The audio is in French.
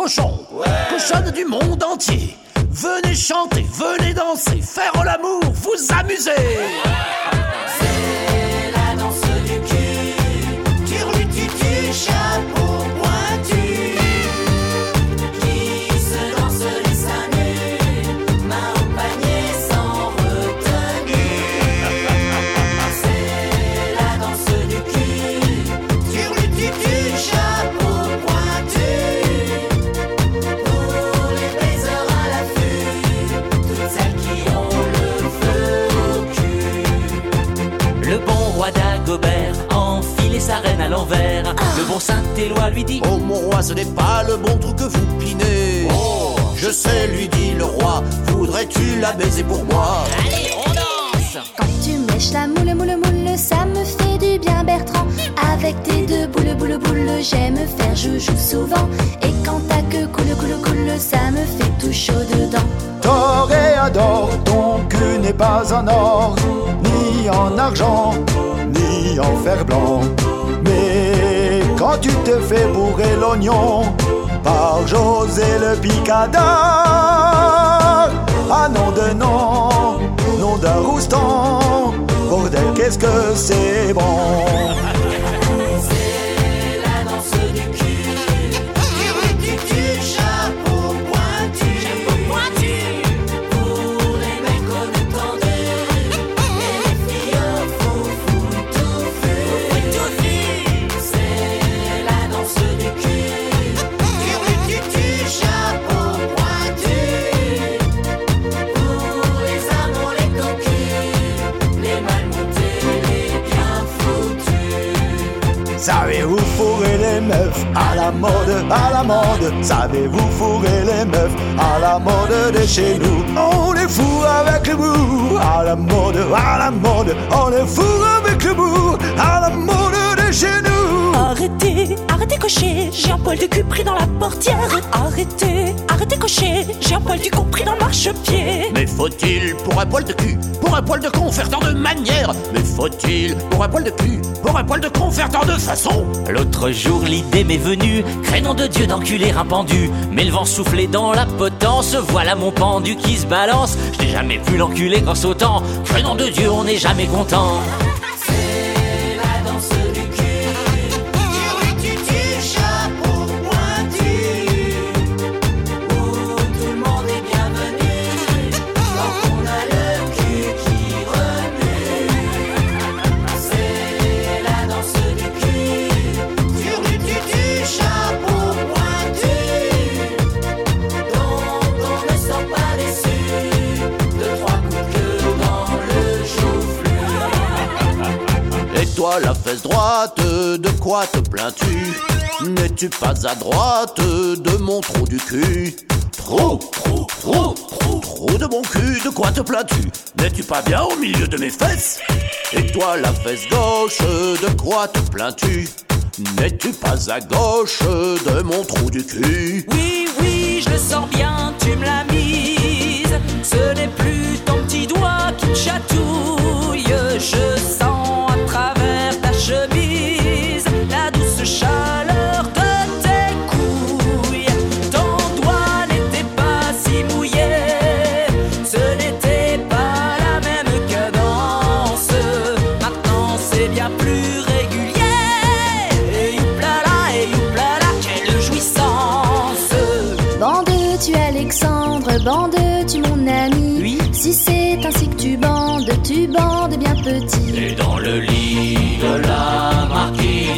cochons, cochonnes du monde entier. Venez chanter, venez danser, faire l'amour, vous amuser. Sa reine à l'envers. Le bon Saint-Éloi lui dit Oh mon roi, ce n'est pas le bon trou que vous pinez. Oh, je sais, lui dit le roi, voudrais-tu la baiser pour moi? Allez, on danse Quand tu mèches la moule, moule, moule, ça me fait du bien, Bertrand. Avec tes deux boules, boules, boules, j'aime faire joujou souvent. Et quand ta queue coule, coule, coule, ça me fait tout chaud dedans. Toréador, ton cul n'est pas en or, ni en argent, ni en fer blanc. Mais quand tu te fais bourrer l'oignon par José le picador, ah non de non, nom d'un roustan, bordel qu'est-ce que c'est bon? À la mode, à la mode Savez-vous fourrer les meufs? À la mode de chez nous On les fout avec le bout, à la mode, à la mode On les fout avec le bout, à la mode de chez nous. Arrêtez, arrêtez cocher, j'ai un poil de cul pris dans la portière. Arrêtez, j'ai un poil du con pris dans le marchepied. Mais faut-il, pour un poil de cul, pour un poil de con, faire tant de manières? Mais faut-il, pour un poil de cul, pour un poil de con, faire tant de façons? L'autre jour, l'idée m'est venue, crénom de Dieu d'enculer un pendu. Mais le vent soufflait dans la potence, voilà mon pendu qui se balance. Je n'ai jamais vu l'enculer qu'en sautant. Crénom de Dieu, on n'est jamais content. La fesse droite, de quoi te plains-tu? N'es-tu pas à droite de mon trou du cul? Trop, trop, trop, trop, trop de mon cul, de quoi te plains-tu? N'es-tu pas bien au milieu de mes fesses? Et toi, la fesse gauche, de quoi te plains-tu? N'es-tu pas à gauche de mon trou du cul? Oui, Bande tu Alexandre, bande tu mon ami. Oui. Si c'est ainsi que tu bandes, tu bandes bien petit. Et dans le lit de la marquise,